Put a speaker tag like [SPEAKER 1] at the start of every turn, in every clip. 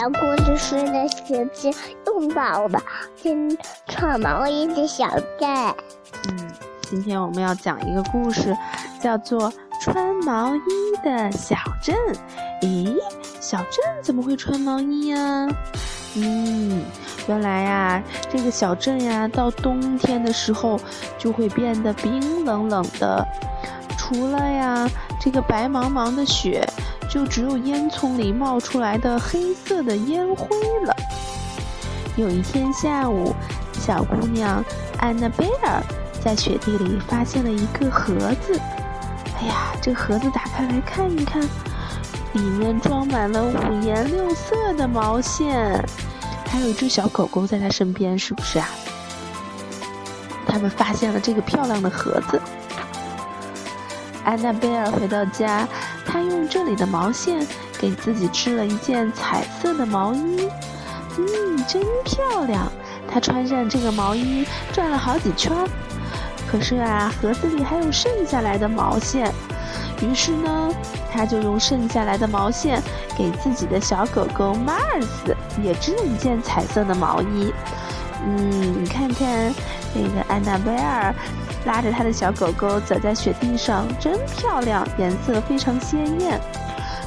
[SPEAKER 1] 讲故事时的时间又到了，先穿毛衣的小镇。
[SPEAKER 2] 嗯，今天我们要讲一个故事，叫做《穿毛衣的小镇》。咦，小镇怎么会穿毛衣呀？嗯，原来呀，这个小镇呀，到冬天的时候就会变得冰冷冷的，除了呀这个白茫茫的雪。就只有烟囱里冒出来的黑色的烟灰了。有一天下午，小姑娘安娜贝尔在雪地里发现了一个盒子。哎呀，这盒子打开来看一看，里面装满了五颜六色的毛线，还有一只小狗狗在她身边，是不是啊？他们发现了这个漂亮的盒子。安娜贝尔回到家。他用这里的毛线给自己织了一件彩色的毛衣，嗯，真漂亮。他穿上这个毛衣转了好几圈，可是啊，盒子里还有剩下来的毛线。于是呢，他就用剩下来的毛线给自己的小狗狗 Mars 也织了一件彩色的毛衣。嗯，你看看那个安娜贝尔。拉着他的小狗狗走在雪地上，真漂亮，颜色非常鲜艳。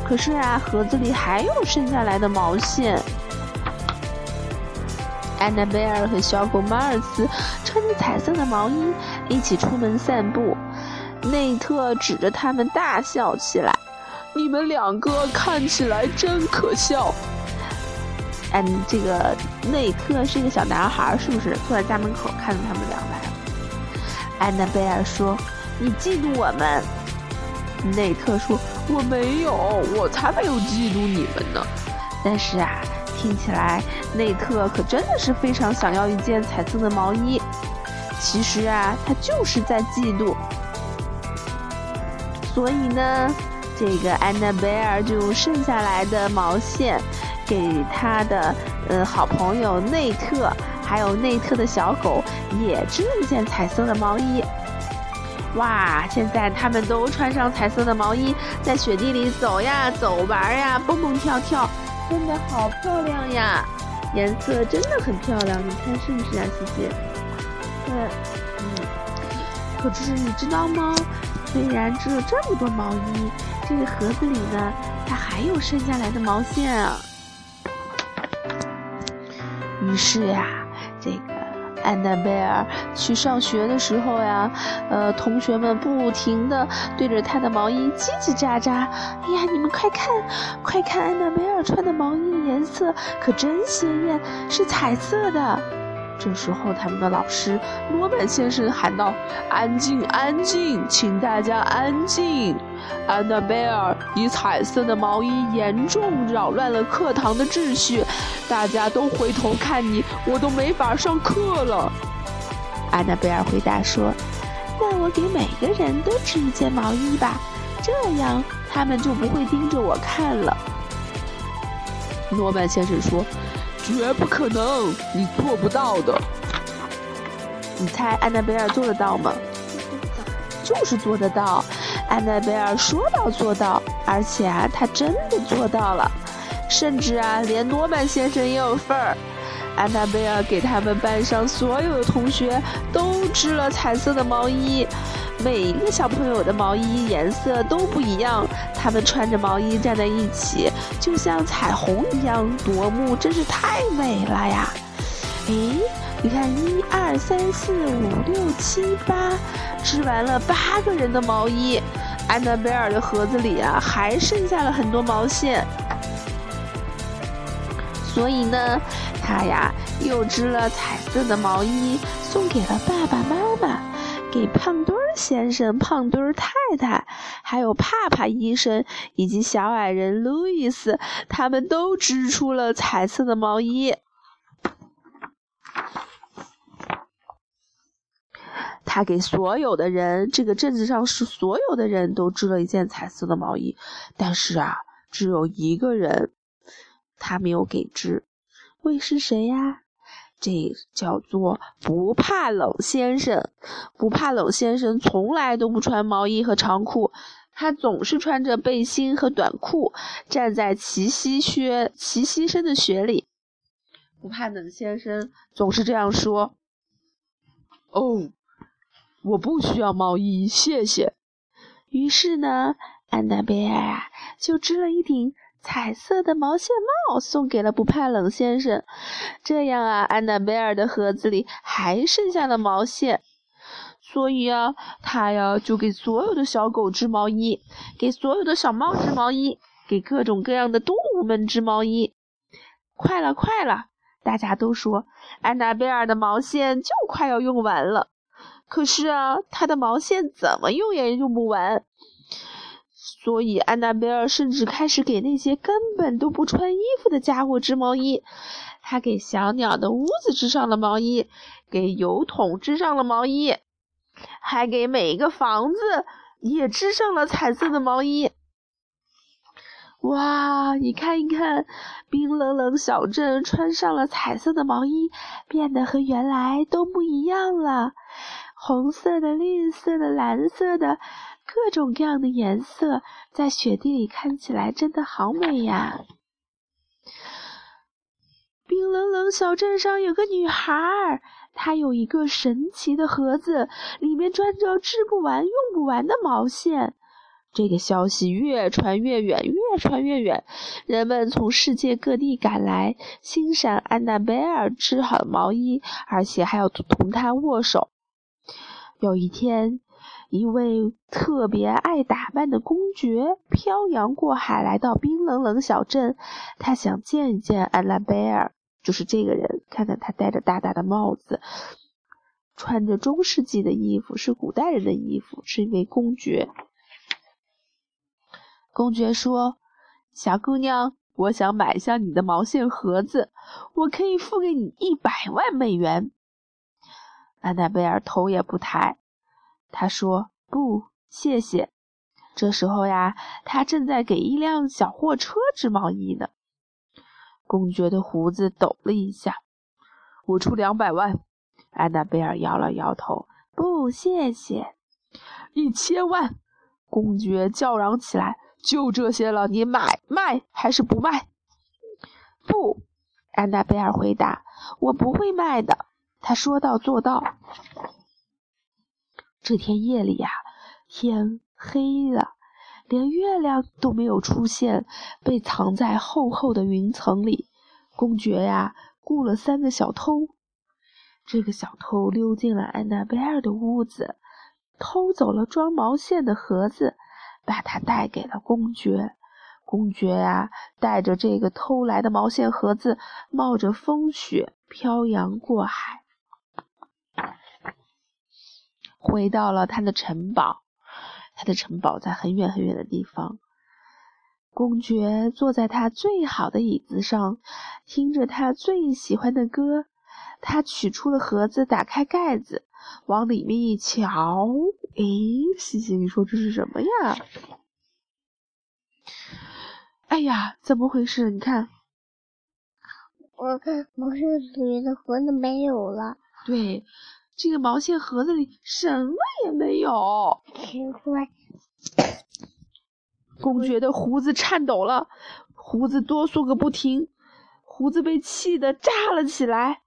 [SPEAKER 2] 可是啊，盒子里还有剩下来的毛线。安娜贝尔和小狗马尔斯穿着彩色的毛衣一起出门散步。内特指着他们大笑起来：“你们两个看起来真可笑。”嗯，这个内特是一个小男孩，是不是？坐在家门口看着他们俩来。安娜贝尔说：“你嫉妒我们。”内特说：“我没有，我才没有嫉妒你们呢。”但是啊，听起来内特可真的是非常想要一件彩色的毛衣。其实啊，他就是在嫉妒。所以呢，这个安娜贝尔就用剩下来的毛线，给他的呃好朋友内特。还有内特的小狗也织了一件彩色的毛衣。哇！现在他们都穿上彩色的毛衣，在雪地里走呀走玩呀，蹦蹦跳跳，真的好漂亮呀！颜色真的很漂亮，你看是不是啊，西西？嗯。可是你知道吗？虽然织了这么多毛衣，这个盒子里呢，它还有剩下来的毛线啊。于是呀。这个安娜贝尔去上学的时候呀，呃，同学们不停的对着她的毛衣叽叽喳喳。哎呀，你们快看，快看，安娜贝尔穿的毛衣颜色可真鲜艳，是彩色的。这时候，他们的老师罗曼先生喊道：“安静，安静，请大家安静！安娜贝尔，你彩色的毛衣严重扰乱了课堂的秩序，大家都回头看你，我都没法上课了。”安娜贝尔回答说：“那我给每个人都织一件毛衣吧，这样他们就不会盯着我看了。”罗曼先生说。绝不可能，你做不到的。你猜安娜贝尔做得到吗？就是做得到。安娜贝尔说到做到，而且啊，她真的做到了。甚至啊，连诺曼先生也有份儿。安娜贝尔给他们班上所有的同学都织了彩色的毛衣。每一个小朋友的毛衣颜色都不一样，他们穿着毛衣站在一起，就像彩虹一样夺目，真是太美了呀！诶，你看，一二三四五六七八，织完了八个人的毛衣。安娜贝尔的盒子里啊，还剩下了很多毛线，所以呢，她呀又织了彩色的毛衣，送给了爸爸妈妈。给胖墩儿先生、胖墩儿太太，还有帕帕医生以及小矮人路易斯，他们都织出了彩色的毛衣。他给所有的人，这个镇子上是所有的人都织了一件彩色的毛衣，但是啊，只有一个人他没有给织，会是谁呀？这叫做不怕冷先生，不怕冷先生从来都不穿毛衣和长裤，他总是穿着背心和短裤，站在齐膝靴、齐膝深的雪里。不怕冷先生总是这样说。
[SPEAKER 3] 哦，我不需要毛衣，谢谢。
[SPEAKER 2] 于是呢，安娜贝尔啊，就织了一顶彩色的毛线帽送给了不怕冷先生。这样啊，安娜贝尔的盒子里还剩下了毛线。所以啊，他呀就给所有的小狗织毛衣，给所有的小猫织毛衣，给各种各样的动物们织毛衣。快了，快了！大家都说安娜贝尔的毛线就快要用完了。可是啊，她的毛线怎么用也用不完。所以安娜贝尔甚至开始给那些根本都不穿衣服的家伙织毛衣。她给小鸟的屋子织上了毛衣，给油桶织上了毛衣。还给每一个房子也织上了彩色的毛衣。哇，你看一看，冰冷冷小镇穿上了彩色的毛衣，变得和原来都不一样了。红色的、绿色的、蓝色的，各种各样的颜色，在雪地里看起来真的好美呀！冰冷冷小镇上有个女孩儿。它有一个神奇的盒子，里面装着织不完、用不完的毛线。这个消息越传越远，越传越远。人们从世界各地赶来，欣赏安娜贝尔织好的毛衣，而且还要同她握手。有一天，一位特别爱打扮的公爵漂洋过海来到冰冷冷小镇，他想见一见安娜贝尔。就是这个人，看看他戴着大大的帽子，穿着中世纪的衣服，是古代人的衣服，是一位公爵。公爵说：“小姑娘，我想买下你的毛线盒子，我可以付给你一百万美元。”安娜贝尔头也不抬，她说：“不，谢谢。”这时候呀，他正在给一辆小货车织毛衣呢。公爵的胡子抖了一下，
[SPEAKER 3] 我出两百万。
[SPEAKER 2] 安娜贝尔摇了摇头，不，谢谢。
[SPEAKER 3] 一千万！公爵叫嚷起来：“就这些了，你买卖还是不卖？”
[SPEAKER 2] 不，安娜贝尔回答：“我不会卖的。”他说到做到。这天夜里呀，天黑了。连月亮都没有出现，被藏在厚厚的云层里。公爵呀，雇了三个小偷。这个小偷溜进了安娜贝尔的屋子，偷走了装毛线的盒子，把它带给了公爵。公爵呀，带着这个偷来的毛线盒子，冒着风雪漂洋过海，回到了他的城堡。他的城堡在很远很远的地方。公爵坐在他最好的椅子上，听着他最喜欢的歌。他取出了盒子，打开盖子，往里面一瞧，诶，西西，你说这是什么呀？哎呀，怎么回事？你看，
[SPEAKER 1] 我看毛线里的盒子没有了。
[SPEAKER 2] 对。这个毛线盒子里什么也没有。公爵的胡子颤抖了，胡子哆嗦个不停，胡子被气得炸了起来。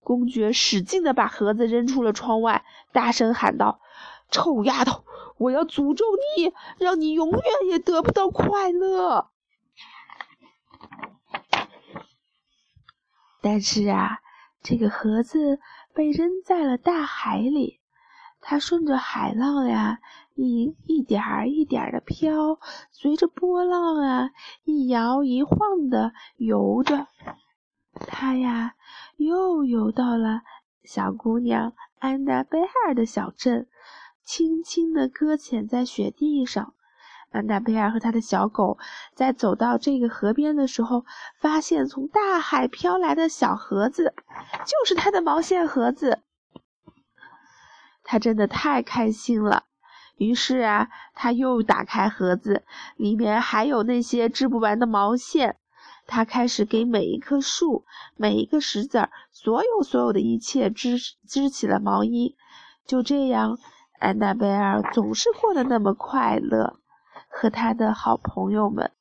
[SPEAKER 2] 公爵使劲的把盒子扔出了窗外，大声喊道：“臭丫头，我要诅咒你，让你永远也得不到快乐。”但是啊，这个盒子。被扔在了大海里，它顺着海浪呀，一一点儿一点儿的飘，随着波浪啊，一摇一晃的游着。它呀，又游到了小姑娘安娜贝尔的小镇，轻轻地搁浅在雪地上。安娜贝尔和他的小狗在走到这个河边的时候，发现从大海飘来的小盒子，就是他的毛线盒子。他真的太开心了。于是啊，他又打开盒子，里面还有那些织不完的毛线。他开始给每一棵树、每一个石子儿，所有所有的一切织织起了毛衣。就这样，安娜贝尔总是过得那么快乐。和他的好朋友们。